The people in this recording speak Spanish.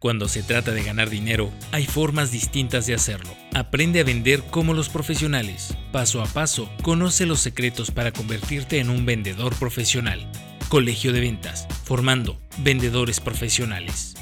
Cuando se trata de ganar dinero, hay formas distintas de hacerlo. Aprende a vender como los profesionales. Paso a paso, conoce los secretos para convertirte en un vendedor profesional. Colegio de Ventas, formando vendedores profesionales.